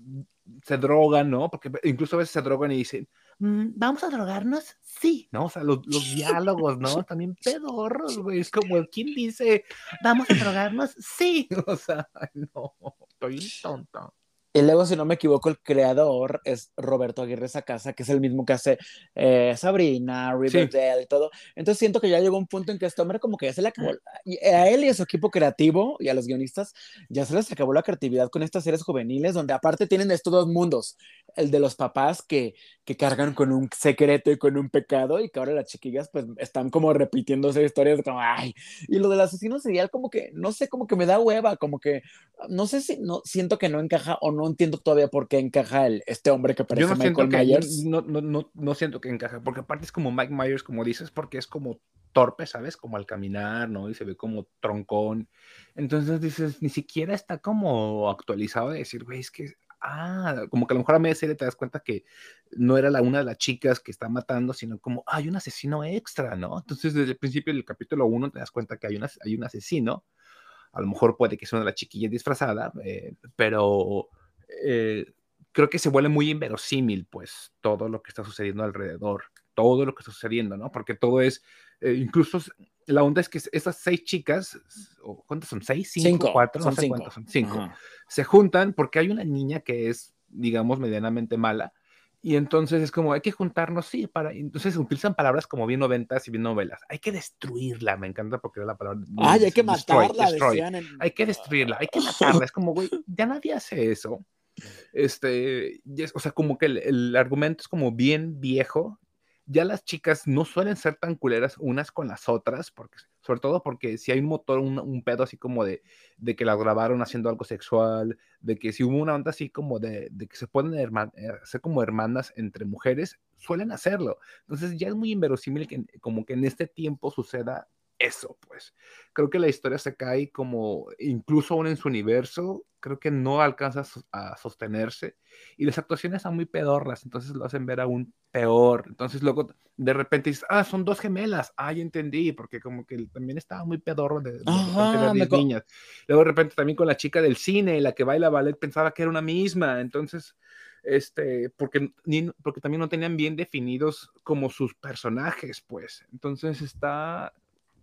se drogan, ¿no? Porque incluso a veces se drogan y dicen, ¿vamos a drogarnos? Sí, ¿no? O sea, los, los diálogos, ¿no? También pedorros, güey. Es como, ¿quién dice, vamos a drogarnos? Sí. O sea, no, estoy tonto. Y luego, si no me equivoco, el creador es Roberto Aguirre Sacasa, que es el mismo que hace eh, Sabrina, Riverdale sí. y todo. Entonces siento que ya llegó un punto en que este hombre como que ya se le acabó, a él y a su equipo creativo y a los guionistas, ya se les acabó la creatividad con estas series juveniles, donde aparte tienen estos dos mundos, el de los papás que, que cargan con un secreto y con un pecado, y que ahora las chiquillas pues están como repitiendo esas historias como, ay, y lo del asesino serial como que, no sé, como que me da hueva, como que, no sé si, no, siento que no encaja o no no entiendo todavía por qué encaja el, este hombre que parece Yo no Michael que, Myers. No, no, no, no, siento que encaja, porque aparte es como Mike Myers, como dices, porque es como torpe, ¿sabes? Como al caminar, ¿no? Y se ve como troncón. Entonces dices, ni siquiera está como actualizado de decir, güey, es que, ah, como que a lo mejor a media serie te das cuenta que no era la una de las chicas que está matando, sino como, ah, hay un asesino extra, ¿no? Entonces desde el principio del capítulo uno te das cuenta que hay, una, hay un asesino. A lo mejor puede que sea una de las chiquillas disfrazada, eh, pero eh, creo que se vuelve muy inverosímil, pues, todo lo que está sucediendo alrededor, todo lo que está sucediendo, ¿no? Porque todo es, eh, incluso la onda es que esas seis chicas, ¿cuántas son? ¿Seis? ¿Cinco? cinco ¿Cuatro? Son no sé cinco. cuántas son. Cinco. Ajá. Se juntan porque hay una niña que es, digamos, medianamente mala. Y entonces es como, hay que juntarnos, sí, para. Entonces utilizan palabras como bien noventas y bien novelas. Hay que destruirla, me encanta porque era la palabra. Ay, hay que destroy, matarla, destroy. decían en- Hay que destruirla, hay que matarla. Es como, güey, ya nadie hace eso. Este, es- o sea, como que el, el argumento es como bien viejo. Ya las chicas no suelen ser tan culeras unas con las otras, porque, sobre todo porque si hay un motor, un, pedo así como de, de que las grabaron haciendo algo sexual, de que si hubo una onda así como de, de que se pueden eh, hacer como hermanas entre mujeres, suelen hacerlo. Entonces ya es muy inverosímil que como que en este tiempo suceda eso, pues. Creo que la historia se cae como, incluso aún en su universo, creo que no alcanza a sos- a sostenerse. Y las actuaciones están muy pedorras, entonces lo hacen ver aún peor. Entonces luego de repente dices, ah, son dos gemelas. Ah, ya entendí, porque como que también estaba muy pedorro de, de Ajá, 10 co- niñas. Luego de repente también con la chica del cine, la que baila ballet, pensaba que era una misma. Entonces, este, porque, ni, porque también no tenían bien definidos como sus personajes, pues. Entonces está,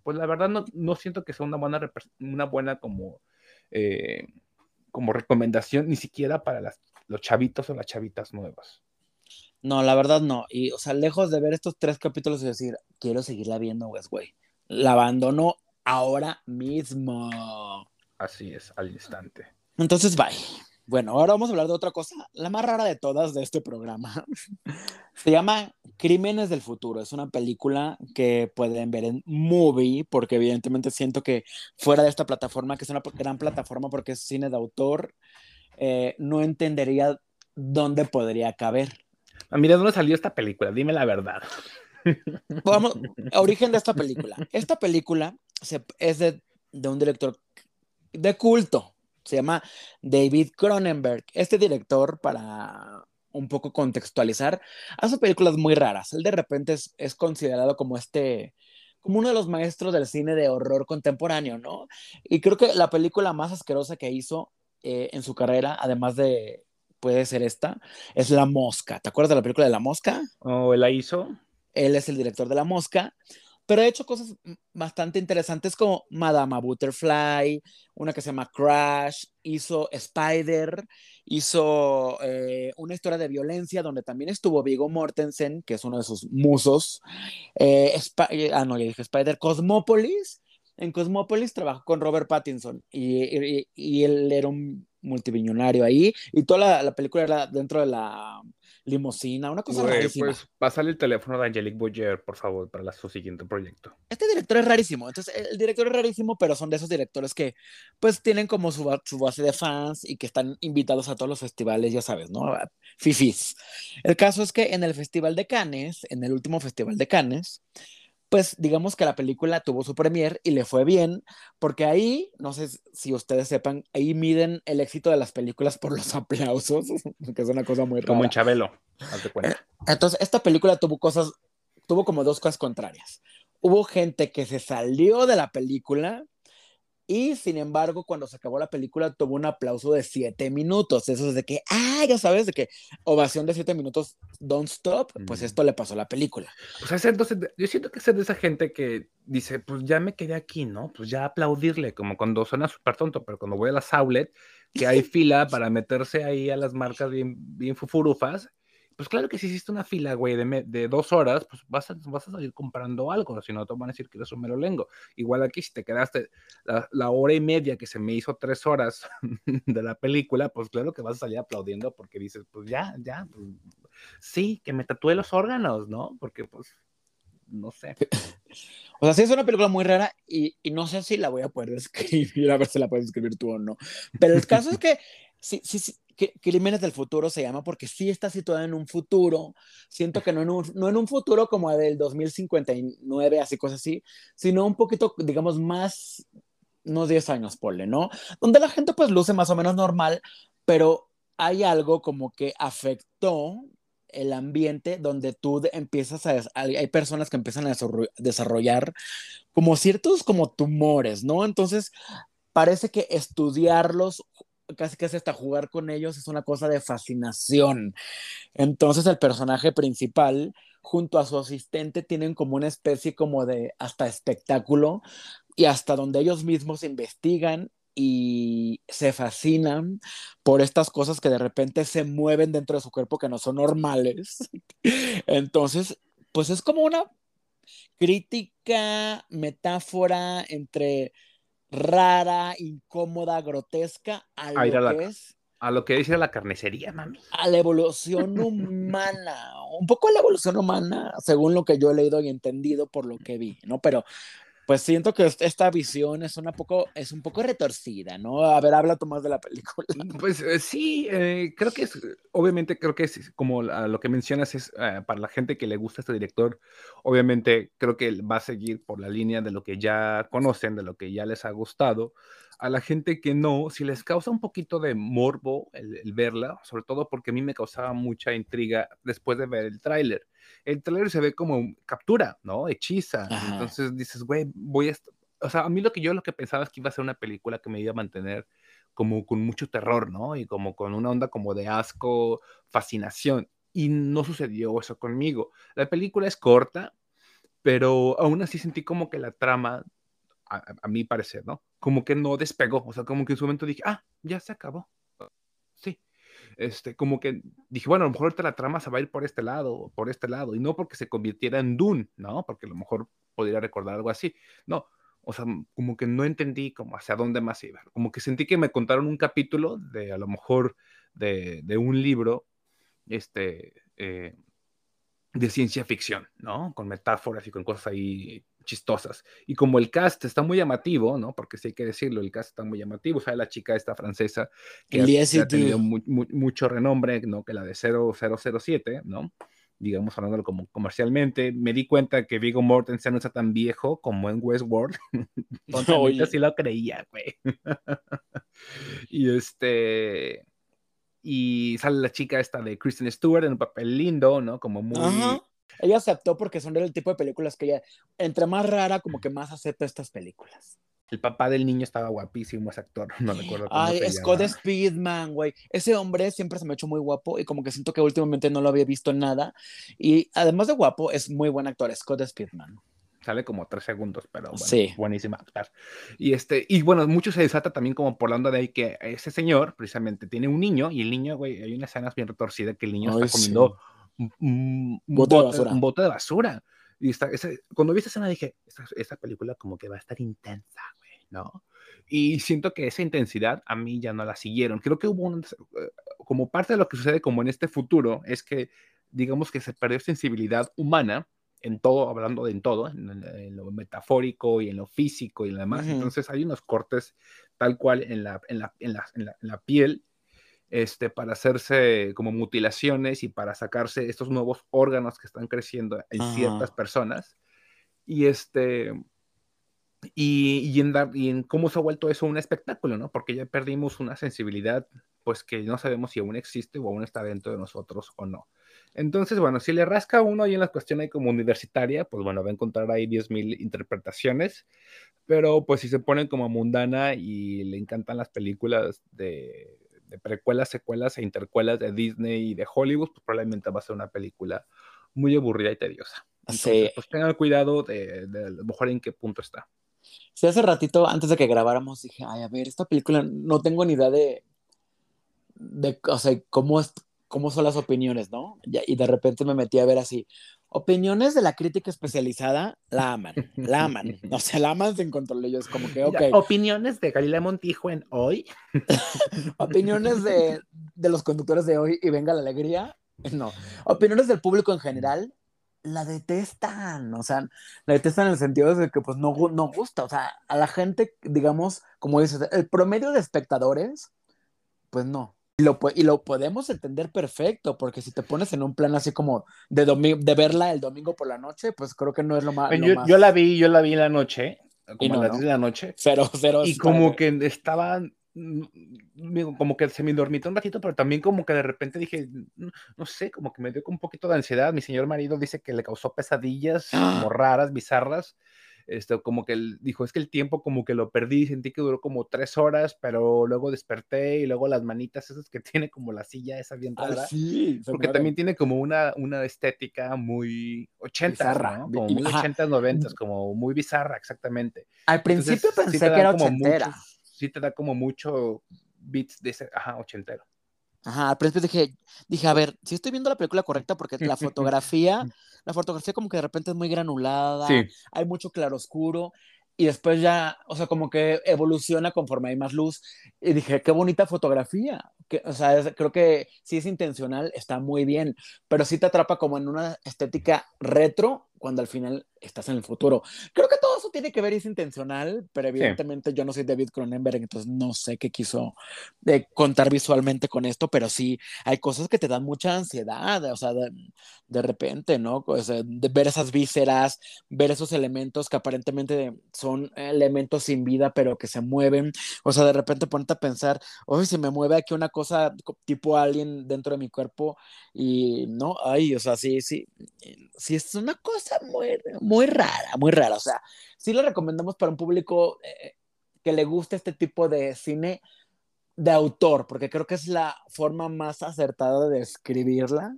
pues la verdad no, no siento que sea una buena, una buena como, eh, como recomendación, ni siquiera para las, los chavitos o las chavitas nuevas. No, la verdad no. Y, o sea, lejos de ver estos tres capítulos y decir, quiero seguirla viendo, güey. La abandono ahora mismo. Así es, al instante. Entonces, bye. Bueno, ahora vamos a hablar de otra cosa, la más rara de todas de este programa. Se llama Crímenes del Futuro. Es una película que pueden ver en Movie, porque evidentemente siento que fuera de esta plataforma, que es una gran plataforma porque es cine de autor, eh, no entendería dónde podría caber. Ah, mira, ¿dónde salió esta película? Dime la verdad. Vamos, origen de esta película. Esta película se, es de, de un director de culto, se llama David Cronenberg. Este director, para un poco contextualizar, hace películas muy raras. Él de repente es, es, considerado como este, como uno de los maestros del cine de horror contemporáneo, ¿no? Y creo que la película más asquerosa que hizo eh, en su carrera, además de, puede ser esta, es La Mosca. ¿Te acuerdas de la película de La Mosca? ¿O oh, él la hizo? Él es el director de La Mosca pero he hecho cosas bastante interesantes como Madama Butterfly, una que se llama Crash, hizo Spider, hizo eh, una historia de violencia donde también estuvo Vigo Mortensen, que es uno de sus musos. Eh, eh, ah, no, ya dije Spider, Cosmopolis. En Cosmopolis trabajó con Robert Pattinson y, y, y él era un multimillonario ahí y toda la, la película era dentro de la limosina, una cosa Güey. Pues pásale el teléfono de Angelique Boyer, por favor, para la, su siguiente proyecto. Este director es rarísimo. Entonces, el director es rarísimo, pero son de esos directores que, pues, tienen como su, su base de fans y que están invitados a todos los festivales, ya sabes, ¿no? Fifis. El caso es que en el Festival de Cannes, en el último Festival de Cannes, pues digamos que la película tuvo su premier y le fue bien, porque ahí, no sé si ustedes sepan, ahí miden el éxito de las películas por los aplausos, que es una cosa muy rara. Como en Chabelo, hazte cuenta. Entonces, esta película tuvo cosas, tuvo como dos cosas contrarias. Hubo gente que se salió de la película y sin embargo, cuando se acabó la película, tuvo un aplauso de siete minutos. Eso es de que, ah, ya sabes, de que ovación de siete minutos, don't stop. Pues esto le pasó a la película. Pues entonces, yo siento que es de esa gente que dice, pues ya me quedé aquí, ¿no? Pues ya aplaudirle, como cuando suena súper tonto, pero cuando voy a la Saulet, que hay fila para meterse ahí a las marcas bien, bien fufurufas, pues claro que si hiciste una fila, güey, de, de, dos horas, pues vas a, vas a salir comprando algo, si no te van a decir que eres un merolengo. Igual aquí, si te quedaste la, la, hora y media que se me hizo tres horas de la película, pues claro que vas a salir aplaudiendo porque dices, pues ya, ya, pues, sí, que me tatúe los órganos, ¿no? Porque pues, no sé. O sea, sí es una película muy rara y, y no sé si la voy a poder escribir, a ver si la puedes escribir tú o no. Pero el caso es que sí, sí, sí, Crímenes del Futuro se llama porque sí está situada en un futuro, siento que no en un, no en un futuro como del 2059, así cosas así, sino un poquito, digamos, más, unos 10 años, ponle, ¿no? Donde la gente pues luce más o menos normal, pero hay algo como que afectó el ambiente donde tú empiezas a, hay personas que empiezan a desarrollar como ciertos como tumores, ¿no? Entonces, parece que estudiarlos casi casi hasta jugar con ellos es una cosa de fascinación. Entonces el personaje principal junto a su asistente tienen como una especie como de hasta espectáculo y hasta donde ellos mismos investigan y se fascinan por estas cosas que de repente se mueven dentro de su cuerpo que no son normales. Entonces, pues es como una crítica, metáfora entre rara, incómoda, grotesca a lo que es. A lo que dice la carnicería, mami. A la evolución humana. Un poco a la evolución humana, según lo que yo he leído y entendido por lo que vi, ¿no? Pero pues siento que esta visión es, una poco, es un poco retorcida, ¿no? A ver, habla tú más de la película. Mm, pues eh, sí, eh, creo que es, obviamente creo que es como lo que mencionas es eh, para la gente que le gusta este director, obviamente creo que va a seguir por la línea de lo que ya conocen, de lo que ya les ha gustado, a la gente que no, si les causa un poquito de morbo el, verla, sobre todo porque a mí me causaba mucha intriga después de ver el tráiler. El tráiler se ve como captura, ¿no? Hechiza. Entonces dices, güey, voy a... O sea, a mí lo que yo lo que pensaba es que iba a ser una película que me iba a mantener como con mucho terror, ¿no? Y como con una onda como de asco, fascinación. Y no sucedió eso conmigo. La película es corta, pero aún así sentí como que la trama a, mi parecer, ¿no? Como que no despegó, o sea, como que en su momento dije, ah, ya se acabó. Este, como que dije, bueno, a lo mejor ahorita la trama se va a ir por este lado, por este lado, y no porque se convirtiera en Dune, ¿no? Porque a lo mejor podría recordar algo así. No, O sea, como que no entendí como hacia dónde más iba. Como que sentí que me contaron un capítulo de a lo mejor de, de un libro este, eh, de ciencia ficción, ¿no? Con metáforas y con cosas ahí chistosas. Y como el cast está muy llamativo, ¿no? Porque sí hay que decirlo, el cast está muy llamativo. O sea, la chica esta francesa que ha, tenido mu mu mucho renombre, ¿no? Que la de 0007, ¿no? digamos, hablándolo como comercialmente, me di cuenta que Vigo Mortensen no está tan viejo como en Westworld. Oye. sí lo creía, güey. y este... Y sale la chica esta de Kristen Stewart en un papel lindo, ¿no? Como muy... Ajá. Ella aceptó porque son el tipo de películas que ella, entre más rara, como que más acepta estas películas. El papá del niño estaba guapísimo, ese actor, no recuerdo cómo Ay, Scott Speedman, güey. Ese hombre siempre se me ha hecho muy guapo y como que siento que últimamente no lo había visto en nada. Y además de guapo, es muy buen actor, Scott Speedman. Sale como tres segundos, pero bueno, sí. buenísima. Y, este, y bueno, mucho se desata también como por la onda de ahí que ese señor precisamente tiene un niño y el niño, güey, hay una escena bien retorcida que el niño Ay, está comiendo sí. Un, bote, bote, de basura. un bote de basura. Y está, ese, cuando vi esa escena dije, esta, esta película como que va a estar intensa, güey. ¿no? Y siento que esa intensidad a mí ya no la siguieron. Creo que hubo un, como parte de lo que sucede como en este futuro, es que digamos que se perdió sensibilidad humana en todo, hablando de en todo, en, en lo metafórico y en lo físico y lo demás. Uh -huh. Entonces hay unos cortes tal cual en la, en la, en la, en la, en la piel este, para hacerse como mutilaciones y para sacarse estos nuevos órganos que están creciendo en Ajá. ciertas personas. Y este, y, y, en dar, y en cómo se ha vuelto eso un espectáculo, ¿no? Porque ya perdimos una sensibilidad, pues que no sabemos si aún existe o aún está dentro de nosotros o no. Entonces, bueno, si le rasca uno ahí en la cuestión ahí como universitaria, pues bueno, va a encontrar ahí 10.000 interpretaciones, pero pues si se ponen como mundana y le encantan las películas de, de precuelas, secuelas e intercuelas de Disney y de Hollywood, pues probablemente va a ser una película muy aburrida y tediosa. Entonces, Sí. pues tengan cuidado de, de, a lo mejor en qué punto está. Sí, hace ratito, antes de que grabáramos, dije, ay, a ver, esta película no tengo ni idea de, de o sea, cómo, es, cómo son las opiniones, ¿no? Y de repente me metí a ver así, opiniones de la crítica especializada, la aman, la aman, o sea, la aman sin control, ellos como que, ok, opiniones de Galilea Montijo en hoy. opiniones de, de los conductores de hoy y venga la alegría, no, opiniones del público en general, la detestan, o sea, la detestan en el sentido de que pues no, no gusta, o sea, a la gente, digamos, como dices, el promedio de espectadores, pues no. Y lo, y lo podemos entender perfecto, porque si te pones en un plan así como de, de verla el domingo por la noche, pues creo que no es lo más... Lo yo, más- yo la vi, yo la vi en la noche, Y como no, a las ¿no? 10 de la noche, Cero, cero. y como que estaba, mm, como que se me dormitó un ratito, pero también como que de repente dije, no, no sé, como que me dio un poquito de ansiedad. Mi señor marido dice que le causó pesadillas como raras, bizarras. Esto, como que él dijo, es que el tiempo como que lo perdí, sentí que duró como tres horas, pero luego desperté y luego las manitas esas que tiene como la silla esa bien Ay, rara. sí, Porque también tiene como una, una estética muy 80, Bizarra. ¿no? Como muy ajá. 80, 90, como muy bizarra, exactamente. Al principio Entonces, pensé que era ochentera. muchos- sí te da como mucho beats de ese, ajá, ochentero. Ajá, al principio dije, dije, a ver, si estoy viendo la película correcta, porque la fotografía, la fotografía como que de repente es muy granulada, hay mucho claroscuro, y después ya, o sea, como que evoluciona conforme hay más luz, y dije, qué bonita fotografía, que, o sea, es- creo que si es intencional, está muy bien, pero sí te atrapa como en una estética retro, cuando al final estás en el futuro. Creo que todo eso tiene que ver y es intencional, pero evidentemente yo no soy David Cronenberg, entonces no sé qué quiso de contar visualmente con esto, pero sí hay cosas que te dan mucha ansiedad, o sea, de, de repente, ¿no? Sea, de ver esas vísceras, ver esos elementos que aparentemente son elementos sin vida, pero que se mueven, o sea, de repente ponerte a pensar, oye, se me mueve aquí una cosa co- tipo alien dentro de mi cuerpo y no, ay, o sea, sí, sí, sí es una cosa muy, muy rara, muy rara, o sea, sí lo recomendamos para un público eh, que le guste este tipo de cine de autor, porque creo que es la forma más acertada de escribirla.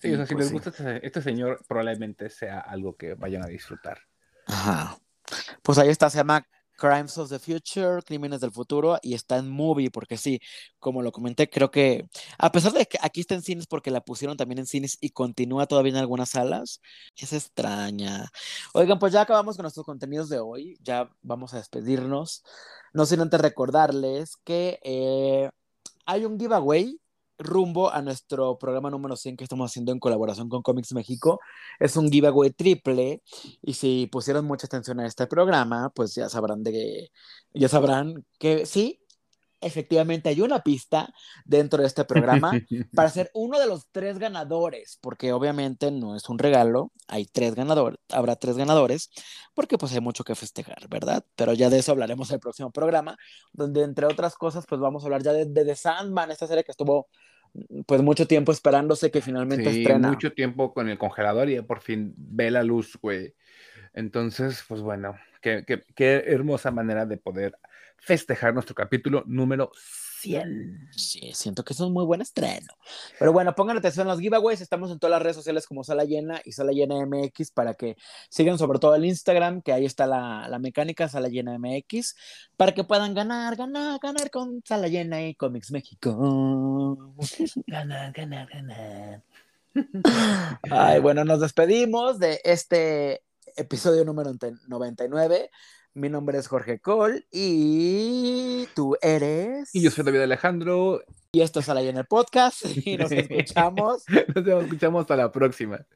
Sí, o sea, si pues les gusta este, este señor, probablemente sea algo que vayan a disfrutar. Ajá. Pues ahí está, se llama Crimes of the Future, Crímenes del Futuro, y está en Movie, porque sí, como lo comenté, creo que, a pesar de que aquí está en cines porque la pusieron también en cines y continúa todavía en algunas salas, es extraña. Oigan, pues ya acabamos con nuestros contenidos de hoy, ya vamos a despedirnos. No sin antes recordarles que eh, hay un giveaway rumbo a nuestro programa número 100 que estamos haciendo en colaboración con Comics México. Es un giveaway triple y si pusieron mucha atención a este programa, pues ya sabrán de ya sabrán que sí, efectivamente hay una pista dentro de este programa para ser uno de los tres ganadores, porque obviamente no es un regalo, hay tres ganadores, habrá tres ganadores, porque pues hay mucho que festejar, ¿verdad? Pero ya de eso hablaremos en el próximo programa, donde entre otras cosas pues vamos a hablar ya de, de The Sandman, esta serie que estuvo pues mucho tiempo esperándose que finalmente Sí, estrena. mucho tiempo con el congelador y ya por fin ve la luz, güey. Entonces, pues bueno, qué, qué- qué hermosa manera de poder festejar nuestro capítulo número 100. Sí, siento que es un muy buen estreno. Pero bueno, pongan atención a los giveaways. Estamos en todas las redes sociales como Sala Llena y Sala Llena MX para que sigan sobre todo el Instagram, que ahí está la, la mecánica Sala Llena MX, para que puedan ganar, ganar, ganar con Sala Llena y Comics México. Ganar, ganar, ganar. Ay, bueno, nos despedimos de este episodio número 99. Mi nombre es Jorge Cole y tú eres. Y yo soy David Alejandro. Y esto es Sala Llena el podcast y nos escuchamos. Nos escuchamos hasta la próxima.